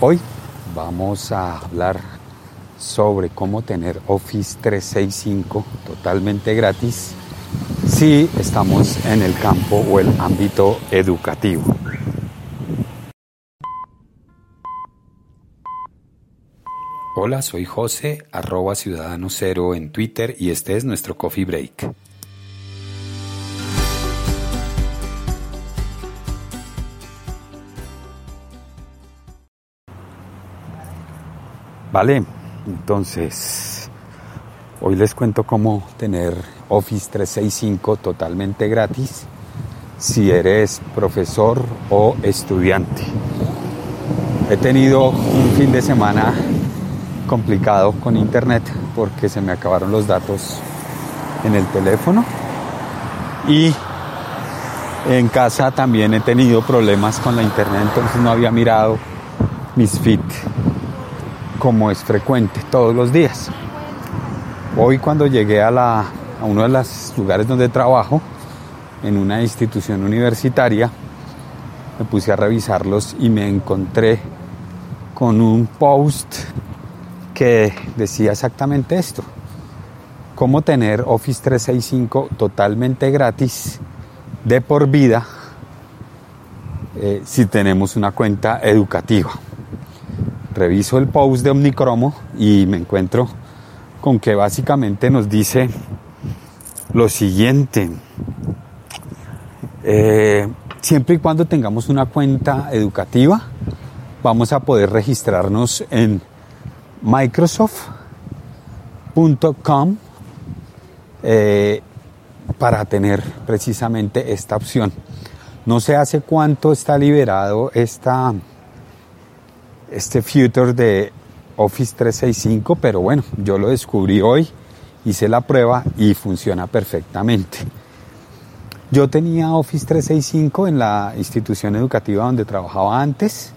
Hoy vamos a hablar sobre cómo tener Office 365 totalmente gratis si estamos en el campo o el ámbito educativo. Hola, soy José, arroba ciudadano cero en Twitter y este es nuestro coffee break. Entonces hoy les cuento cómo tener Office 365 totalmente gratis si eres profesor o estudiante. He tenido un fin de semana complicado con internet porque se me acabaron los datos en el teléfono y en casa también he tenido problemas con la internet, entonces no había mirado mis feeds como es frecuente todos los días. Hoy cuando llegué a, la, uno de los lugares donde trabajo, en una institución universitaria, me puse a revisarlos y me encontré con un post que decía exactamente esto. Cómo tener Office 365 totalmente gratis de por vida eh, si tenemos una cuenta educativa reviso el post de Omnicromo y me encuentro con que básicamente nos dice lo siguiente. Eh, siempre y cuando tengamos una cuenta educativa, vamos a poder registrarnos en microsoft.com eh, para tener precisamente esta opción. No sé hace cuánto está liberado esta este future de Office 365, pero bueno, yo lo descubrí hoy, hice la prueba y funciona perfectamente. Yo tenía Office 365 en la institución educativa donde trabajaba antes,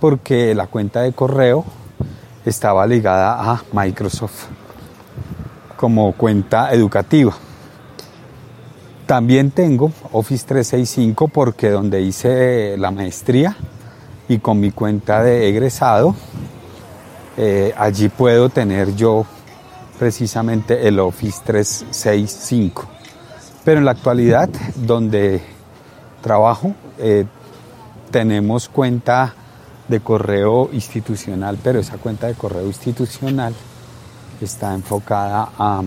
porque la cuenta de correo estaba ligada a Microsoft como cuenta educativa. También tengo Office 365 porque donde hice la maestría y con mi cuenta de egresado, eh, allí puedo tener yo precisamente el Office 365. Pero en la actualidad, donde trabajo, eh, tenemos cuenta de correo institucional, pero esa cuenta de correo institucional está enfocada a...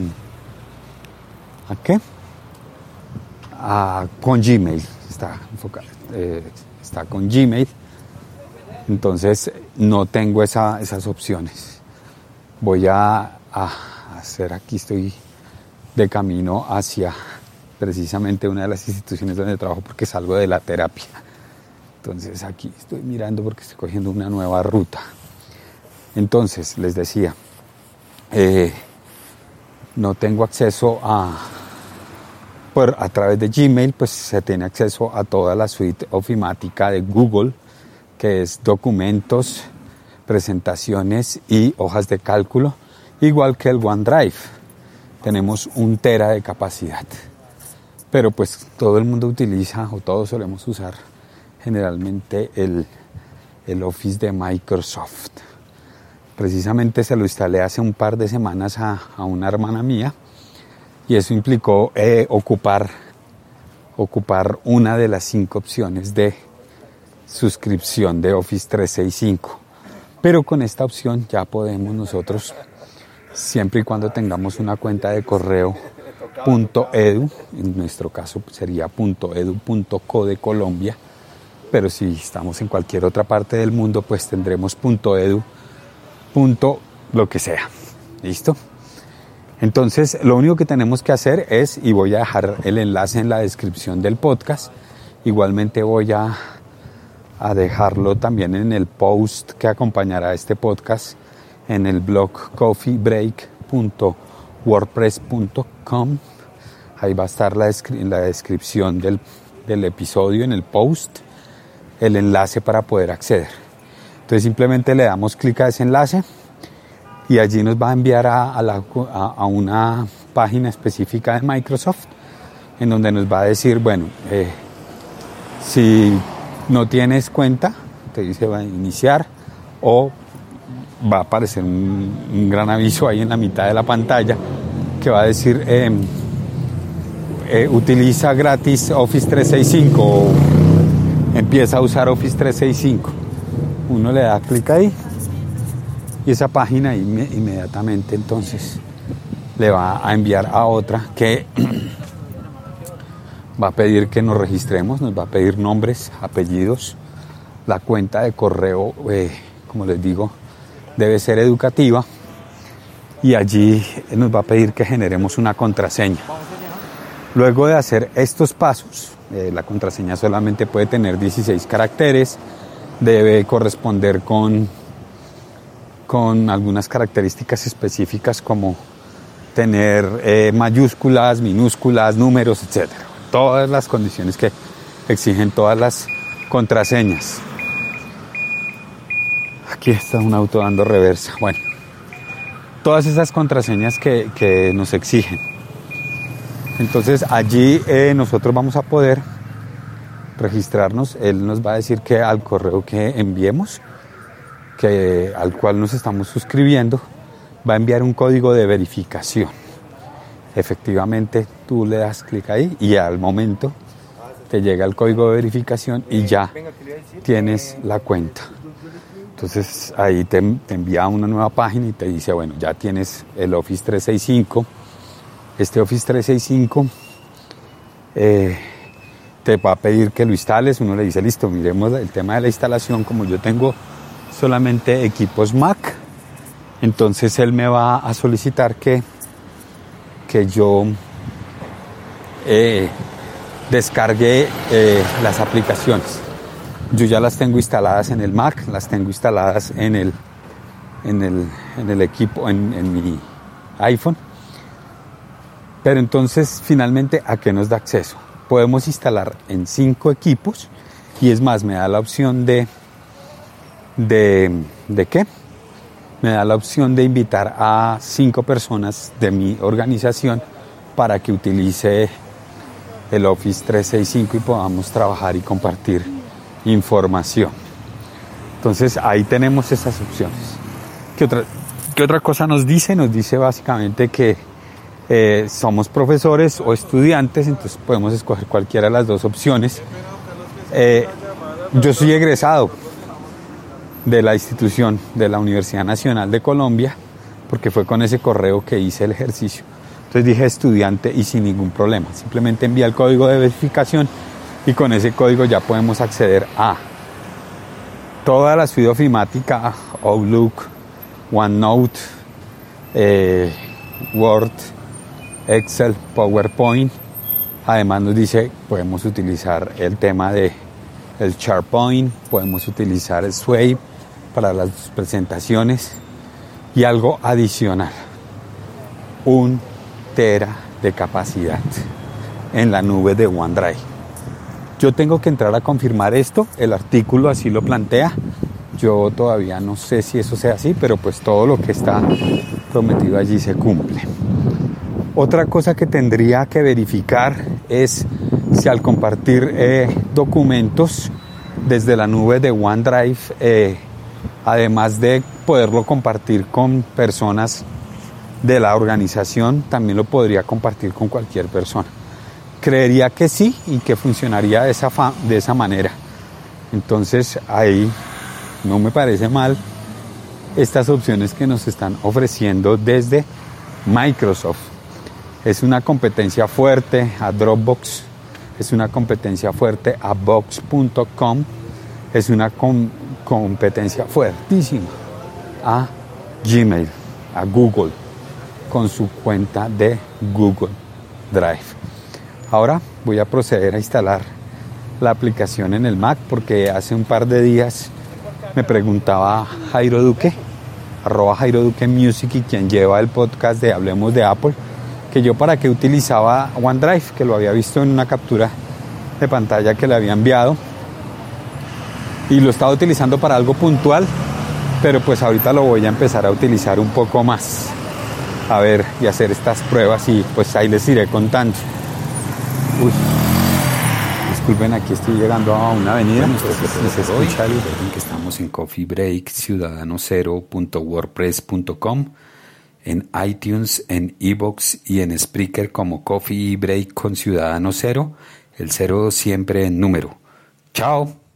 ¿A qué? A, con Gmail. Está enfocada. Eh, está con Gmail entonces no tengo esas opciones. Voy a, hacer aquí, estoy de camino hacia precisamente una de las instituciones donde trabajo porque salgo de la terapia. Entonces aquí estoy mirando porque estoy cogiendo una nueva ruta. Entonces, les decía, eh, no tengo acceso a, por, a través de Gmail, pues se tiene acceso a toda la suite ofimática de Google que es documentos, presentaciones y hojas de cálculo, igual que el OneDrive. Tenemos un tera de capacidad. Pero pues todo el mundo utiliza o todos solemos usar generalmente el, el Office de Microsoft. Precisamente se lo instalé hace un par de semanas a, a una hermana mía y eso implicó eh, ocupar, ocupar una de las cinco opciones de suscripción de Office 365. Pero con esta opción ya podemos nosotros, siempre y cuando tengamos una cuenta de correo .edu, en nuestro caso sería .edu.co de Colombia, pero si estamos en cualquier otra parte del mundo, pues tendremos .edu. lo que sea. ¿Listo? Entonces, lo único que tenemos que hacer es, y voy a dejar el enlace en la descripción del podcast, igualmente voy a a dejarlo también en el post que acompañará este podcast en el blog coffeebreak.wordpress.com. Ahí va a estar la, la descripción del, del, episodio en el post, el enlace para poder acceder. Entonces simplemente le damos clic a ese enlace y allí nos va a enviar a, a una página específica de Microsoft en donde nos va a decir, bueno, eh, si no tienes cuenta, te dice va a iniciar o va a aparecer un, gran aviso ahí en la mitad de la pantalla que va a decir em, eh, utiliza gratis Office 365 o empieza a usar Office 365. Uno le da clic ahí y esa página inmediatamente entonces le va a enviar a otra que va a pedir que nos registremos, nos va a pedir nombres, apellidos, la cuenta de correo, eh, como les digo, debe ser educativa y allí nos va a pedir que generemos una contraseña. Luego de hacer estos pasos, eh, la contraseña solamente puede tener 16 caracteres, debe corresponder con, con algunas características específicas como tener eh, mayúsculas, minúsculas, números, etc. Todas las condiciones que exigen todas las contraseñas. Aquí está un auto dando reversa. Bueno, todas esas contraseñas que, nos exigen. Entonces allí eh, nosotros vamos a poder registrarnos. Él nos va a decir que al correo que enviemos, que, al cual nos estamos suscribiendo, va a enviar un código de verificación. Efectivamente, tú le das clic ahí y al momento te llega el código de verificación y ya tienes la cuenta. Entonces ahí te, envía una nueva página y te dice, bueno, ya tienes el Office 365. Este Office 365 eh, te va a pedir que lo instales. Uno le dice, listo, miremos el tema de la instalación. Como yo tengo solamente equipos Mac, entonces él me va a solicitar que, que yo eh, descargue eh, las aplicaciones. Yo ya las tengo instaladas en el Mac, las tengo instaladas en el, en el, equipo, en, mi iPhone. Pero entonces, finalmente, ¿a qué nos da acceso? Podemos instalar en cinco equipos y es más, me da la opción de, de, ¿de qué? Me da la opción de invitar a cinco personas de mi organización para que utilice el Office 365 y podamos trabajar y compartir información. Entonces ahí tenemos esas opciones. ¿Qué otra, qué otra cosa nos dice? Nos dice básicamente que eh, somos profesores o estudiantes, entonces podemos escoger cualquiera de las dos opciones. Eh, yo soy egresado de la institución de la Universidad Nacional de Colombia, porque fue con ese correo que hice el ejercicio. Entonces dije estudiante y sin ningún problema. Simplemente envía el código de verificación y con ese código ya podemos acceder a toda la suite Outlook, OneNote, eh, Word, Excel, PowerPoint. Además nos dice podemos utilizar el tema de el SharePoint, podemos utilizar el Sway para las presentaciones y algo adicional, un tera de capacidad en la nube de OneDrive. Yo tengo que entrar a confirmar esto, el artículo así lo plantea. Yo todavía no sé si eso sea así, pero pues todo lo que está prometido allí se cumple. Otra cosa que tendría que verificar es si al compartir eh, documentos desde la nube de OneDrive, eh, además de poderlo compartir con personas de la organización, también lo podría compartir con cualquier persona. Creería que sí y que funcionaría de esa, de esa manera. Entonces ahí no me parece mal estas opciones que nos están ofreciendo desde Microsoft. Es una competencia fuerte a Dropbox, es una competencia fuerte a Box.com, es una competencia fuertísima a Gmail, a Google, con su cuenta de Google Drive. Ahora voy a proceder a instalar la aplicación en el Mac porque hace un par de días me preguntaba Jairo Duque, arroba Jairo Duque Music y quien lleva el podcast de Hablemos de Apple, que yo para qué utilizaba OneDrive, que lo había visto en una captura de pantalla que le había enviado y lo estaba utilizando para algo puntual, pero pues ahorita lo voy a empezar a utilizar un poco más. A ver y hacer estas pruebas y pues ahí les iré contando. Uy, Disculpen, aquí estoy llegando a una avenida. Bueno, se escucha Recuerden que estamos en Coffee Break, ciudadano0.wordpress.com, en iTunes, en Evox y en Spreaker como Coffee Break con Ciudadano Cero, el cero siempre en número. Chao.